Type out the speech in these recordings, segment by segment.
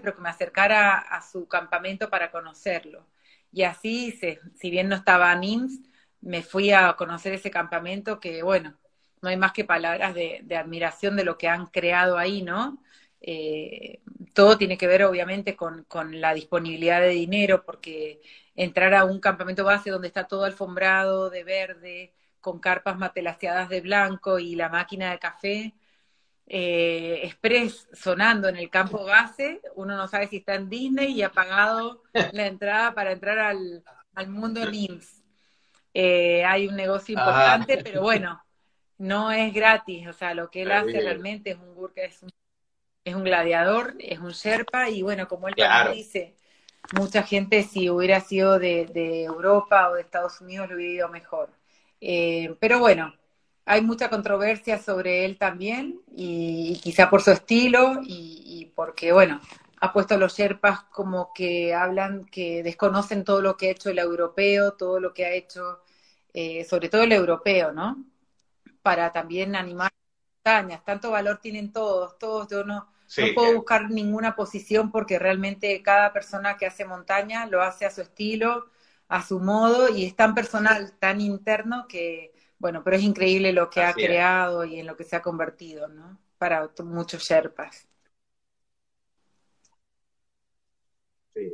Pero que me acercara a su campamento para conocerlo. Y así, si bien no estaba NIMS, me fui a conocer ese campamento que, bueno, no hay más que palabras de, admiración de lo que han creado ahí, ¿no? Eh, todo tiene que ver, obviamente, con, con, la disponibilidad de dinero, porque entrar a un campamento base donde está todo alfombrado de verde, con carpas matelaseadas de blanco y la máquina de café, eh, Express sonando en el campo base, uno no sabe si está en Disney y ha pagado la entrada para entrar al, mundo NIMS. Eh, hay un negocio ah. importante, pero bueno, no es gratis, o sea, lo que él hace realmente es un gurka, es un, es un gladiador, es un Sherpa, y bueno, como él también dice, mucha gente si hubiera sido de, Europa o de Estados Unidos lo hubiera ido mejor. Eh, pero bueno, hay mucha controversia sobre él también, y, quizá por su estilo, y, porque, bueno, ha puesto a los Sherpas como que hablan, que desconocen todo lo que ha hecho el europeo, todo lo que ha hecho, eh, sobre todo el europeo, ¿no? Para también animar montañas. Tanto valor tienen todos, todos. Yo no, no puedo buscar ninguna posición porque realmente cada persona que hace montaña lo hace a su estilo, a su modo, y es tan personal, tan interno que bueno, pero es increíble lo que ha creado y en lo que se ha convertido, ¿no? Para muchos Sherpas. Sí.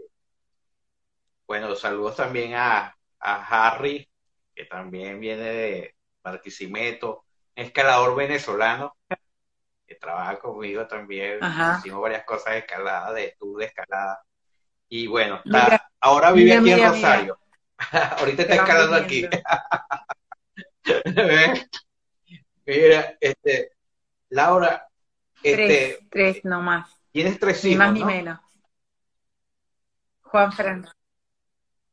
Bueno, saludos también a, Harry, que también viene de Barquisimeto, escalador venezolano, que trabaja conmigo también. Hicimos varias cosas de escalada, de estudio de escalada. Y bueno, ahora vive aquí en Rosario. Ahorita está escalando aquí. Mira, este, Laura, este, tres, tres nomás. Tienes tres hijos, Ni más ni menos. Juan Fran.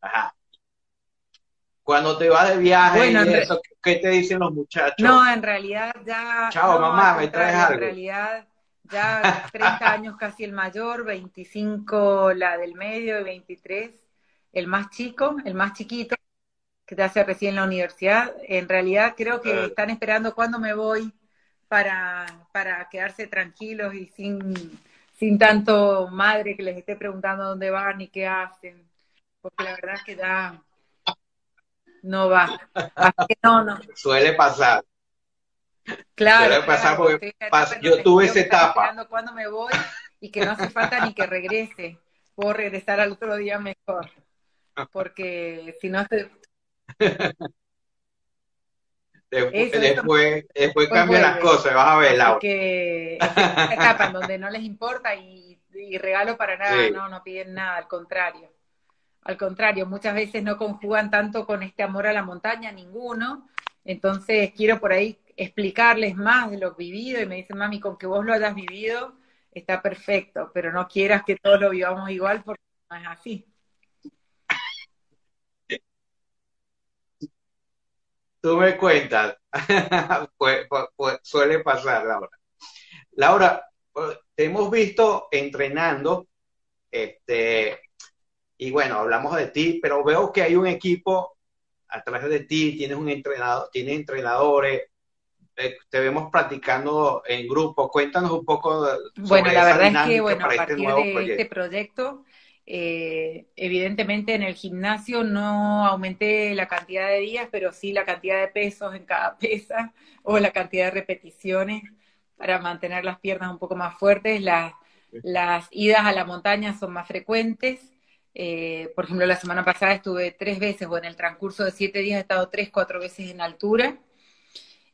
Ajá. Cuando te vas de viaje eso, ¿qué te dicen los muchachos? No, en realidad ya... Chao, mamá, me traes algo. En realidad ya 30 años casi el mayor, 25 la del medio y 23 el más chico, el más chiquito que te hace recién la universidad. En realidad creo que están esperando cuándo me voy para, para quedarse tranquilos y sin, sin tanto madre que les esté preguntando dónde van y qué hacen. Porque la verdad es que ya no va. no, no. Suele pasar. Claro. Suele pasar porque yo tuve esa etapa. Cuándo me voy y que no hace falta ni que regrese. Puedo regresar al otro día mejor. Porque si no, después, después, cambian las cosas, vas a ver, Laura. Que escapan donde no les importa y, regalo para nada, no, no piden nada, al contrario. Al contrario, muchas veces no conjugan tanto con este amor a la montaña, ninguno. Entonces quiero por ahí explicarles más de lo vivido y me dicen, mami, con que vos lo hayas vivido está perfecto, pero no quieras que todos lo vivamos igual porque no es así. Tú me cuentas. pues, pues, pues, suele pasar, Laura. Laura, pues, te hemos visto entrenando, este, y bueno, hablamos de ti, pero veo que hay un equipo atrás de ti, tienes un entrenador, tienes entrenadores, eh, te vemos practicando en grupo. Cuéntanos un poco Bueno, la verdad es que, bueno, a este de este proyecto eh, evidentemente en el gimnasio no aumenté la cantidad de días, pero sí la cantidad de pesos en cada pesa o la cantidad de repeticiones para mantener las piernas un poco más fuertes. Las, las idas a la montaña son más frecuentes. Eh, por ejemplo, la semana pasada estuve tres veces, o en el transcurso de siete días he estado tres, cuatro veces en altura.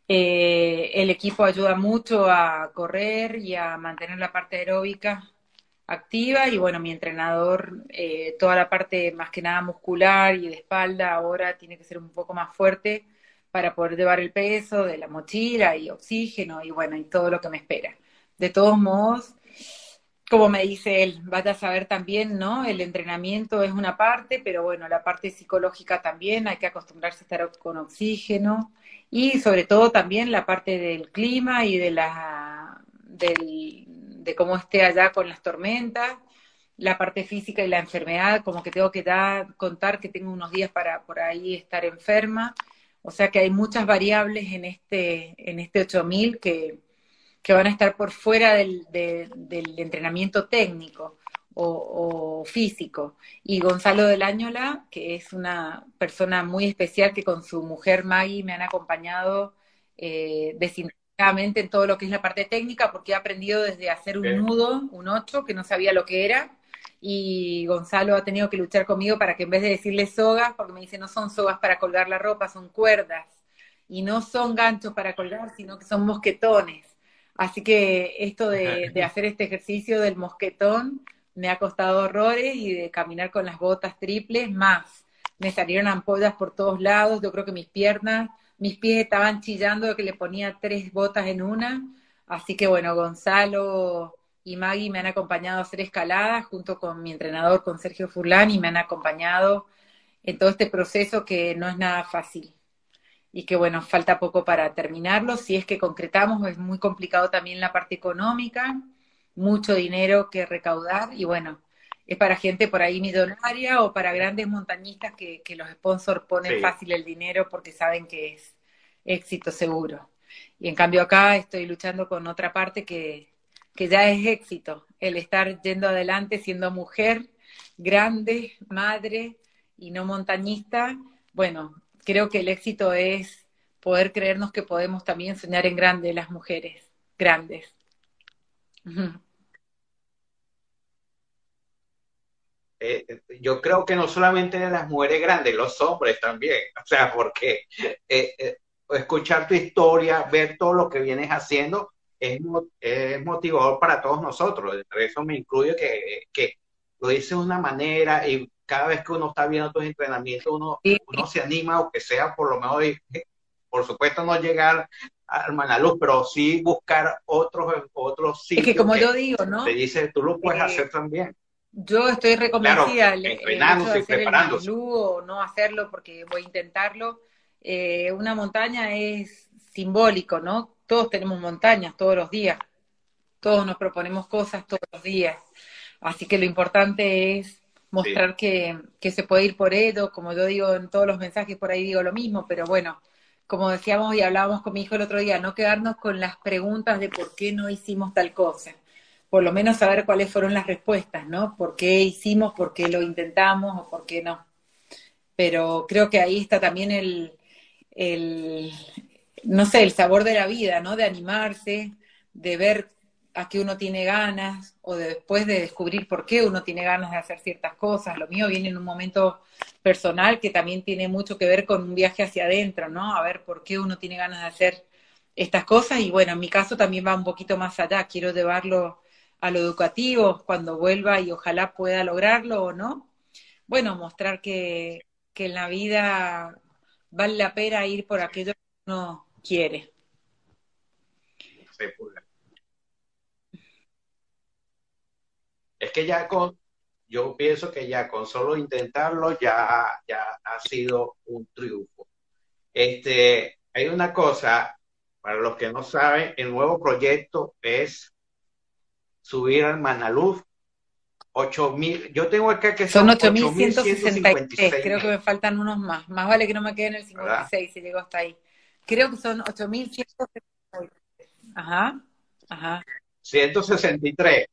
Eh, el equipo ayuda mucho a correr y a mantener la parte aeróbica activa y bueno, mi entrenador, eh, toda la parte más que nada muscular y de espalda ahora tiene que ser un poco más fuerte para poder llevar el peso de la mochila y oxígeno y bueno, y todo lo que me espera. De todos modos, como me dice él, vaya a saber también, ¿no? El entrenamiento es una parte, pero bueno, la parte psicológica también, hay que acostumbrarse a estar con oxígeno y sobre todo también la parte del clima y de la del, de cómo esté allá con las tormentas, la parte física y la enfermedad, como que tengo que dar, contar que tengo unos días para por ahí estar enferma, o sea que hay muchas variables en este en este 8000 que que van a estar por fuera del, del entrenamiento técnico o, físico. Y Gonzalo del Áñola, que es una persona muy especial que con su mujer Maggie me han acompañado eh, desinteresadamente en todo lo que es la parte técnica, porque he aprendido desde hacer un nudo, un 8, que no sabía lo que era, y Gonzalo ha tenido que luchar conmigo para que en vez de decirle sogas, porque me dice no son sogas para colgar la ropa, son cuerdas, y no son ganchos para colgar, sino que son mosquetones. Así que esto de, hacer este ejercicio del mosquetón me ha costado horrores y de caminar con las botas triples más. Me salieron ampollas por todos lados, yo creo que mis piernas, mis pies estaban chillando de que le ponía tres botas en una. Así que bueno, Gonzalo y Maggie me han acompañado a hacer escaladas junto con mi entrenador, con Sergio Furlán, y me han acompañado en todo este proceso que no es nada fácil y que bueno, falta poco para terminarlo. Si es que concretamos, es muy complicado también la parte económica, mucho dinero que recaudar y bueno, es para gente por ahí millonaria o para grandes montañistas que, los sponsors ponen fácil el dinero porque saben que es éxito seguro. Y en cambio acá estoy luchando con otra parte que, que ya es éxito, el estar yendo adelante siendo mujer, grande, madre y no montañista. Bueno, creo que el éxito es poder creernos que podemos también soñar en grande las mujeres, grandes. Eh, yo creo que no solamente las mujeres grandes, los hombres también. O sea, porque eh, eh, escuchar tu historia, ver todo lo que vienes haciendo, es, motivador para todos nosotros. Eso me incluye que, que lo dice de una manera y cada vez que uno está viendo tus entrenamientos, uno, uno se anima, o que sea por lo menos, por supuesto, no llegar al Manaluz, pero sí buscar otros, otros sitios. Es que como yo digo, ¿no? Te dice, tú lo puedes eh, hacer también. Yo estoy reconvencida claro, entrenándose, preparándose. o no hacerlo porque voy a intentarlo. Eh, una montaña es simbólico, ¿no? Todos tenemos montañas todos los días. Todos nos proponemos cosas todos los días. Así que lo importante es mostrar que, que, se puede ir por ello, como yo digo en todos los mensajes, por ahí digo lo mismo, pero bueno, como decíamos y hablábamos con mi hijo el otro día, no quedarnos con las preguntas de por qué no hicimos tal cosa, por lo menos saber cuáles fueron las respuestas, ¿no? ¿Por qué hicimos, por qué lo intentamos o por qué no? Pero creo que ahí está también el, no sé, el sabor de la vida, ¿no? De animarse, de ver a qué uno tiene ganas o después de descubrir por qué uno tiene ganas de hacer ciertas cosas. Lo mío viene en un momento personal que también tiene mucho que ver con un viaje hacia adentro, ¿no? A ver por qué uno tiene ganas de hacer estas cosas y bueno, en mi caso también va un poquito más allá. Quiero llevarlo a lo educativo cuando vuelva y ojalá pueda lograrlo o no. Bueno, mostrar que, que en la vida vale la pena ir por aquello que uno quiere. Es que ya con, yo pienso que ya con solo intentarlo ya, ya ha sido un triunfo. Este, hay una cosa, para los que no saben, el nuevo proyecto es subir al Manaluz 8000, yo tengo acá que son, 8163, creo que me faltan unos más, más vale que no me quede en el 56 si llego hasta ahí. Creo que son 8163. Ajá, ajá. 163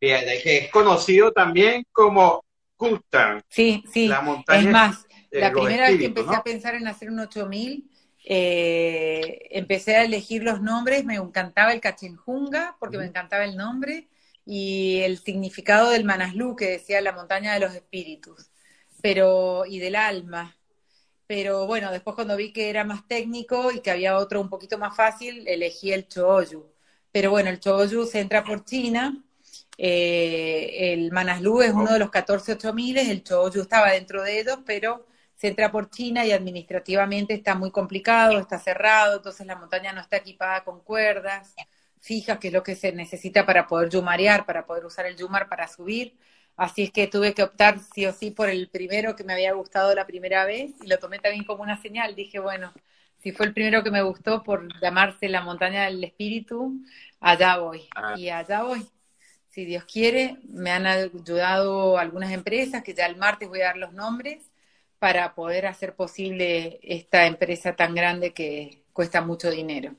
que es conocido también como Kustan. Sí, sí. La montaña es más, la primera vez que empecé a pensar en hacer un 8000, eh, empecé a elegir los nombres, me encantaba el Cachenjunga, porque me encantaba el nombre, y el significado del Manaslu, que decía la montaña de los espíritus, pero, y del alma. Pero bueno, después cuando vi que era más técnico y que había otro un poquito más fácil, elegí el Chooyu. Pero bueno, el Chooyu se entra por China, Eh, el Manaslu es uno de los 14 8000, el Choyu estaba dentro de ellos, pero se entra por China y administrativamente está muy complicado, está cerrado, entonces la montaña no está equipada con cuerdas fijas, que es lo que se necesita para poder yumarear, para poder usar el yumar para subir. Así es que tuve que optar sí o sí por el primero que me había gustado la primera vez y lo tomé también como una señal. Dije, bueno, si fue el primero que me gustó por llamarse la montaña del espíritu, allá voy. Ah. Y allá voy. Si Dios quiere, me han ayudado algunas empresas que ya el martes voy a dar los nombres para poder hacer posible esta empresa tan grande que cuesta mucho dinero.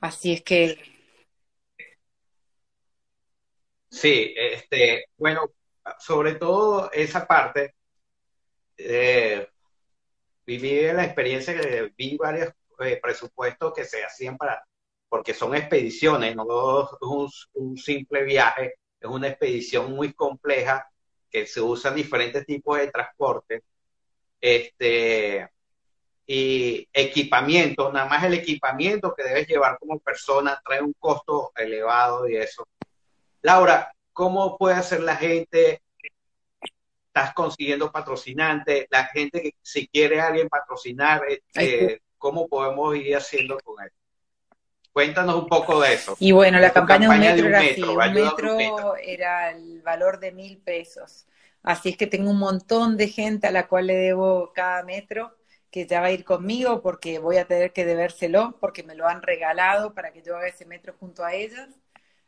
Así es que Sí, este, bueno, sobre todo esa parte, eh, viví la experiencia que vi varios eh, presupuestos que se hacían para, porque son expediciones, no es un, simple viaje, es una expedición muy compleja que se usan diferentes tipos de transporte, este, y equipamiento, nada más el equipamiento que debes llevar como persona trae un costo elevado y eso. Laura, ¿cómo puede hacer la gente? ¿Estás consiguiendo patrocinantes? La gente que si quiere a alguien patrocinar, este, ¿cómo podemos ir haciendo con eso? Cuéntanos un poco de eso. Y bueno, la campaña, de un metro, era así, un metro era el valor de mil pesos. Así es que tengo un montón de gente a la cual le debo cada metro que ya va a ir conmigo porque voy a tener que debérselo porque me lo han regalado para que yo haga ese metro junto a ellas.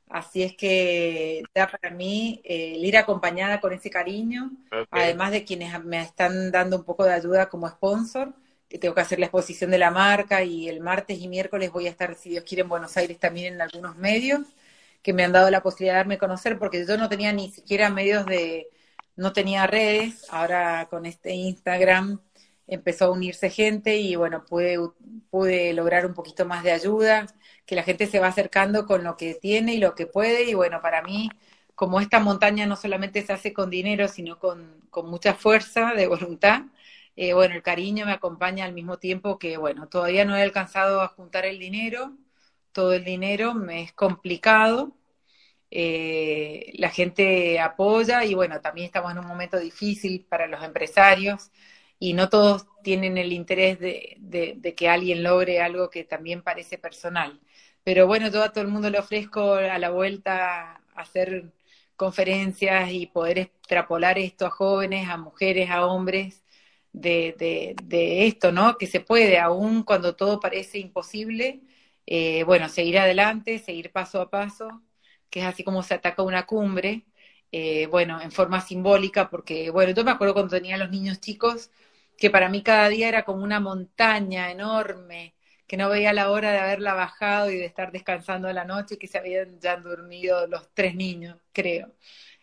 Así es que ya para mí eh, el ir acompañada con ese cariño, además de quienes me están dando un poco de ayuda como sponsor, tengo que hacer la exposición de la marca y el martes y miércoles voy a estar, si Dios quiere, en Buenos Aires también en algunos medios que me han dado la posibilidad de darme conocer, porque yo no tenía ni siquiera medios de, no tenía redes, ahora con este Instagram empezó a unirse gente y bueno, pude, pude lograr un poquito más de ayuda que la gente se va acercando con lo que tiene y lo que puede. Y bueno, para mí, como esta montaña no solamente se hace con dinero, sino con, mucha fuerza de voluntad, eh, bueno, el cariño me acompaña al mismo tiempo que, bueno, todavía no he alcanzado a juntar el dinero, todo el dinero me es complicado. Eh, la gente apoya y bueno, también estamos en un momento difícil para los empresarios y no todos tienen el interés de, de, que alguien logre algo que también parece personal. Pero bueno, yo a todo el mundo le ofrezco a la vuelta hacer conferencias y poder extrapolar esto a jóvenes, a mujeres, a hombres, de, de, de esto, ¿no? Que se puede, aún cuando todo parece imposible, eh, bueno, seguir adelante, seguir paso a paso, que es así como se ataca una cumbre, eh, bueno, en forma simbólica, porque, bueno, yo me acuerdo cuando tenía los niños chicos, que para mí cada día era como una montaña enorme, que no veía la hora de haberla bajado y de estar descansando a la noche, que se habían ya dormido los tres niños, creo.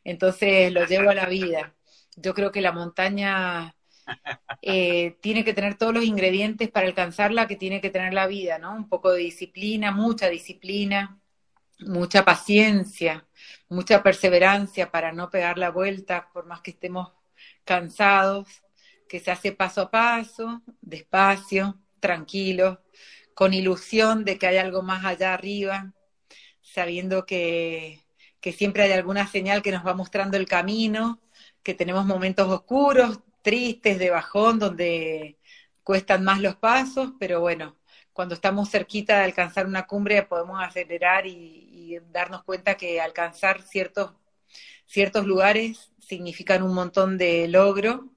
Entonces lo llevo a la vida. Yo creo que la montaña eh, tiene que tener todos los ingredientes para alcanzarla que tiene que tener la vida, ¿no? Un poco de disciplina, mucha disciplina, mucha paciencia, mucha perseverancia para no pegar la vuelta por más que estemos cansados, que se hace paso a paso, despacio, tranquilo, con ilusión de que hay algo más allá arriba, sabiendo que, que siempre hay alguna señal que nos va mostrando el camino, que tenemos momentos oscuros, tristes, de bajón, donde cuestan más los pasos, pero bueno, cuando estamos cerquita de alcanzar una cumbre podemos acelerar y, darnos cuenta que alcanzar ciertos, ciertos lugares significan un montón de logro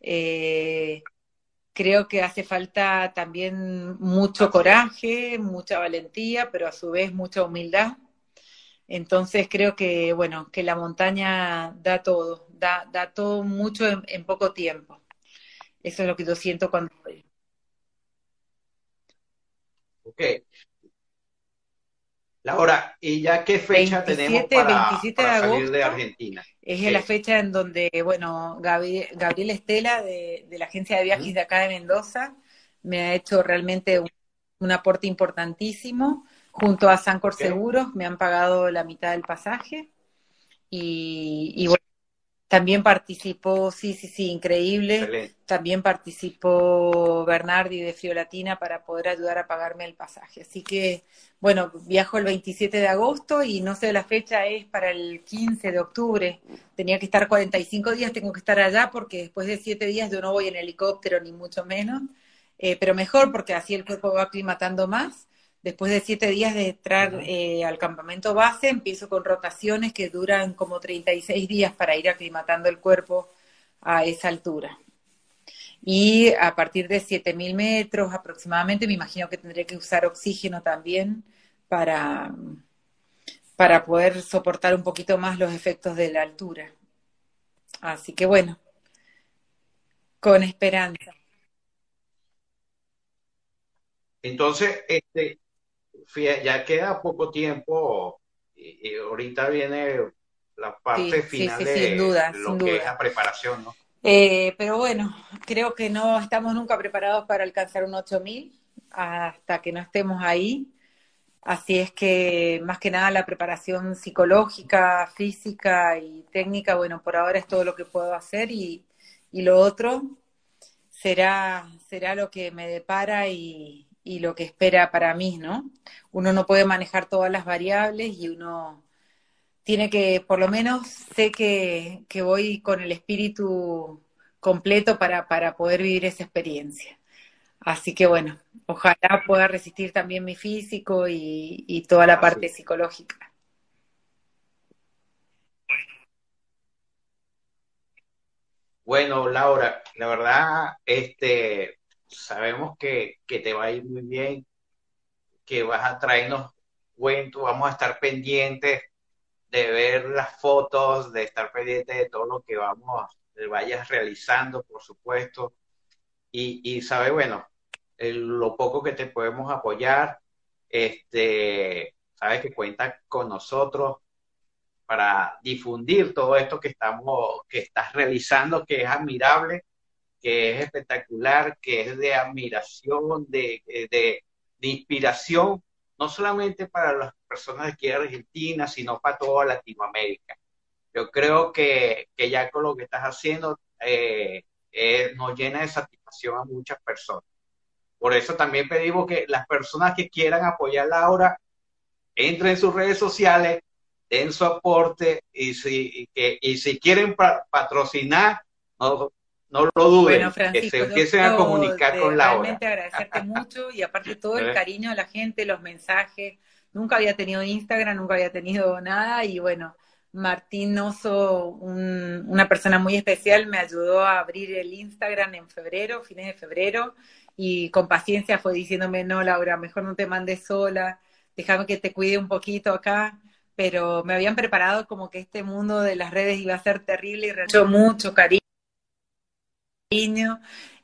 eh, creo que hace falta también mucho coraje, mucha valentía, pero a su vez mucha humildad. Entonces creo que, bueno, que la montaña da todo, da, da todo mucho en, poco tiempo. Eso es lo que yo siento cuando voy. Ok. Laura, ¿y ya qué fecha tenemos para, salir de Argentina? Es la fecha en donde, bueno, Gabriel, Estela de, la agencia de viajes de acá de Mendoza me ha hecho realmente un, aporte importantísimo. Junto a Sancor Seguros me han pagado la mitad del pasaje. Y, bueno, También participó, sí, sí, sí, increíble. También participó Bernardi de Friolatina para poder ayudar a pagarme el pasaje. Así que, bueno, viajo el 27 de agosto y no sé, la fecha es para el 15 de octubre. Tenía que estar 45 días, tengo que estar allá porque después de 7 días yo no voy en helicóptero ni mucho menos. Eh, pero mejor porque así el cuerpo va aclimatando más Después de siete días de entrar eh, al campamento base, empiezo con rotaciones que duran como 36 días para ir aclimatando el cuerpo a esa altura. Y a partir de 7.000 metros aproximadamente, me imagino que tendré que usar oxígeno también para, para poder soportar un poquito más los efectos de la altura. Así que bueno, con esperanza. Entonces, este, ya queda poco tiempo y, ahorita viene la parte final de lo que es la preparación, ¿no? Eh, pero bueno, creo que no estamos nunca preparados para alcanzar un 8000 hasta que no estemos ahí. Así es que más que nada la preparación psicológica, física y técnica, bueno, por ahora es todo lo que puedo hacer y, y lo otro será, será lo que me depara y, y lo que espera para mí, ¿no? Uno no puede manejar todas las variables y uno tiene que, por lo menos, sé que, voy con el espíritu completo para, para poder vivir esa experiencia. Así que bueno, ojalá pueda resistir también mi físico y, y toda la parte psicológica. Bueno, Laura, la verdad, este, sabemos que, te va a ir muy bien, que vas a traernos cuentos, vamos a estar pendientes de ver las fotos, de estar pendientes de todo lo que vamos, vayas realizando, por supuesto, y, y sabe, bueno, lo poco que te podemos apoyar, este, sabes que cuenta con nosotros para difundir todo esto que estamos, que estás realizando, que es admirable que es espectacular, que es de admiración, de, de, inspiración, no solamente para las personas de aquí de Argentina, sino para toda Latinoamérica. Yo creo que, que ya con lo que estás haciendo eh, eh, nos llena de satisfacción a muchas personas. Por eso también pedimos que las personas que quieran apoyarla ahora entren en sus redes sociales, den su aporte y si, que, y si quieren patrocinar, no, no lo duden, que se empiecen a comunicar con Laura. Realmente agradecerte mucho y aparte todo el ¿Eh? cariño de la gente, los mensajes. Nunca había tenido Instagram, nunca había tenido nada y bueno, Martín Oso, una persona muy especial, me ayudó a abrir el Instagram en febrero, fines de febrero, y con paciencia fue diciéndome, no, Laura, mejor no te mandes sola, déjame que te cuide un poquito acá, pero me habían preparado como que este mundo de las redes iba a ser terrible y mucho, mucho cariño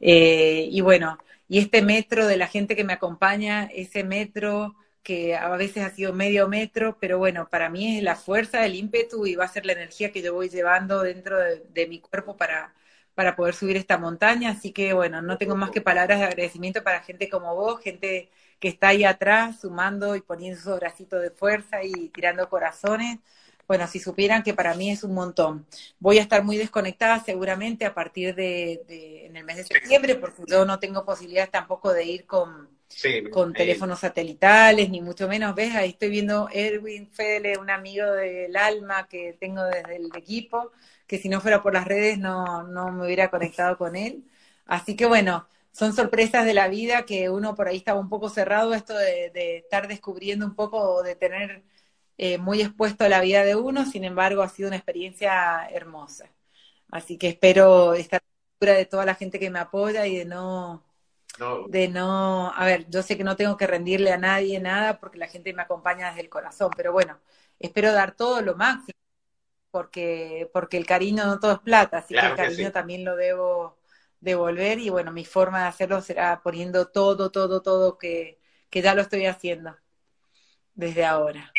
eh, y bueno, y este metro de la gente que me acompaña, ese metro que a veces ha sido medio metro, pero bueno, para mí es la fuerza, el ímpetu y va a ser la energía que yo voy llevando dentro de, mi cuerpo para, para poder subir esta montaña. Así que bueno, no tengo más que palabras de agradecimiento para gente como vos, gente que está ahí atrás sumando y poniendo su bracito de fuerza y tirando corazones. Bueno, si supieran que para mí es un montón. Voy a estar muy desconectada seguramente a partir de, en el mes de septiembre, porque yo no tengo posibilidades tampoco de ir con, con teléfonos satelitales, ni mucho menos. ¿Ves? Ahí estoy viendo Erwin Fele, un amigo del alma que tengo desde el equipo, que si no fuera por las redes no, no me hubiera conectado con él. Así que bueno, son sorpresas de la vida que uno por ahí estaba un poco cerrado, esto de, de estar descubriendo un poco, de tener eh, muy expuesto a la vida de uno, sin embargo ha sido una experiencia hermosa. Así que espero estar segura de toda la gente que me apoya y de no, de no, a ver, yo sé que no tengo que rendirle a nadie nada porque la gente me acompaña desde el corazón, pero bueno, espero dar todo lo máximo porque, porque el cariño no todo es plata, así que el cariño también lo debo devolver y bueno, mi forma de hacerlo será poniendo todo, todo, todo que, que ya lo estoy haciendo desde ahora.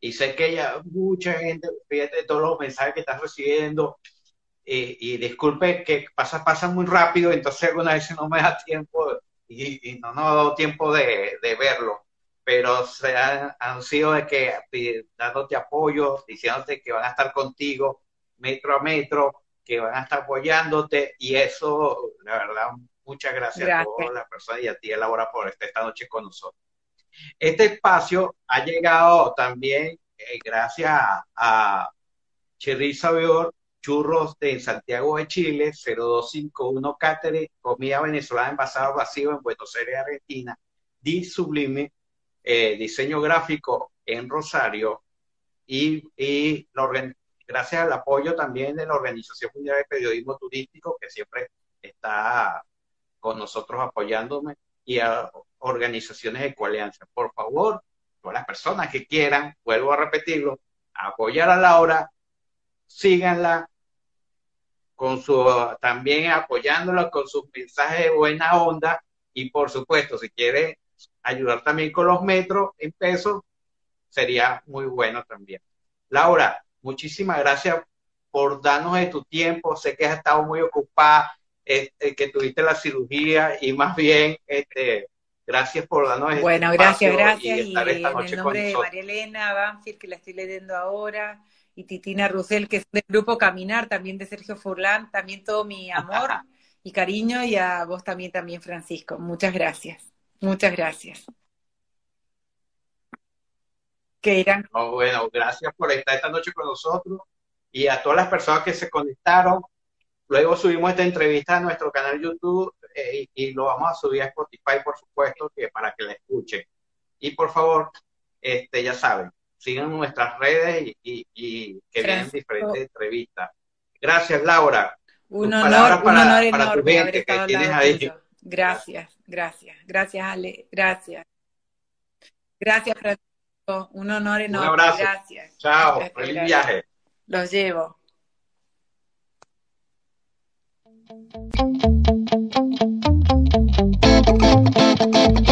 Y sé que ya mucha gente, fíjate todos los mensajes que estás recibiendo, y disculpe que pasa, pasa muy rápido, entonces algunas veces no me da tiempo y, no nos ha dado tiempo de, verlo. pero se han, sido de que dándote apoyo, diciéndote que van a estar contigo metro a metro, que van a estar apoyándote y eso, la verdad, muchas gracias, a todas las personas y a ti, Laura, por estar esta noche con nosotros. Este espacio ha llegado también eh, gracias a, Cherry Sabor, churros de Santiago de Chile, 0251 Cáceres, comida venezolana envasada vacío en Buenos Aires, Argentina, Di Sublime, eh, diseño gráfico en Rosario y, y gracias al apoyo también de la Organización Mundial de Periodismo Turístico, que siempre está con nosotros apoyándome, y a organizaciones de coalianza. Por favor, todas las personas que quieran, vuelvo a repetirlo, apoyar a Laura, síganla, con su, también apoyándola con sus mensajes de buena onda, y por supuesto, si quiere ayudar también con los metros en pesos, sería muy bueno también. Laura, muchísimas gracias por darnos de tu tiempo. Sé que has estado muy ocupada, este, que tuviste la cirugía y más bien, este, gracias por darnos este Bueno, gracias, gracias. Y, en el nombre de María Elena Banfield, que la estoy leyendo ahora, y Titina Rusel, que es del grupo Caminar, también de Sergio Furlan, también todo mi amor y cariño, y a vos también, también, Francisco. Muchas gracias. Muchas gracias. Que irán. bueno, gracias por estar esta noche con nosotros y a todas las personas que se conectaron. Luego subimos esta entrevista a nuestro canal YouTube eh, y, lo vamos a subir a Spotify, por supuesto, que para que la escuchen. Y por favor, este, ya saben, sigan nuestras redes y, que vienen diferentes entrevistas. Gracias, Laura. Un honor, un honor enorme tu gente que tienes ahí. Gracias, gracias, gracias Ale, gracias. Gracias Francisco, un honor enorme. Un abrazo. Gracias. Chao, feliz viaje. Los llevo. Thank you.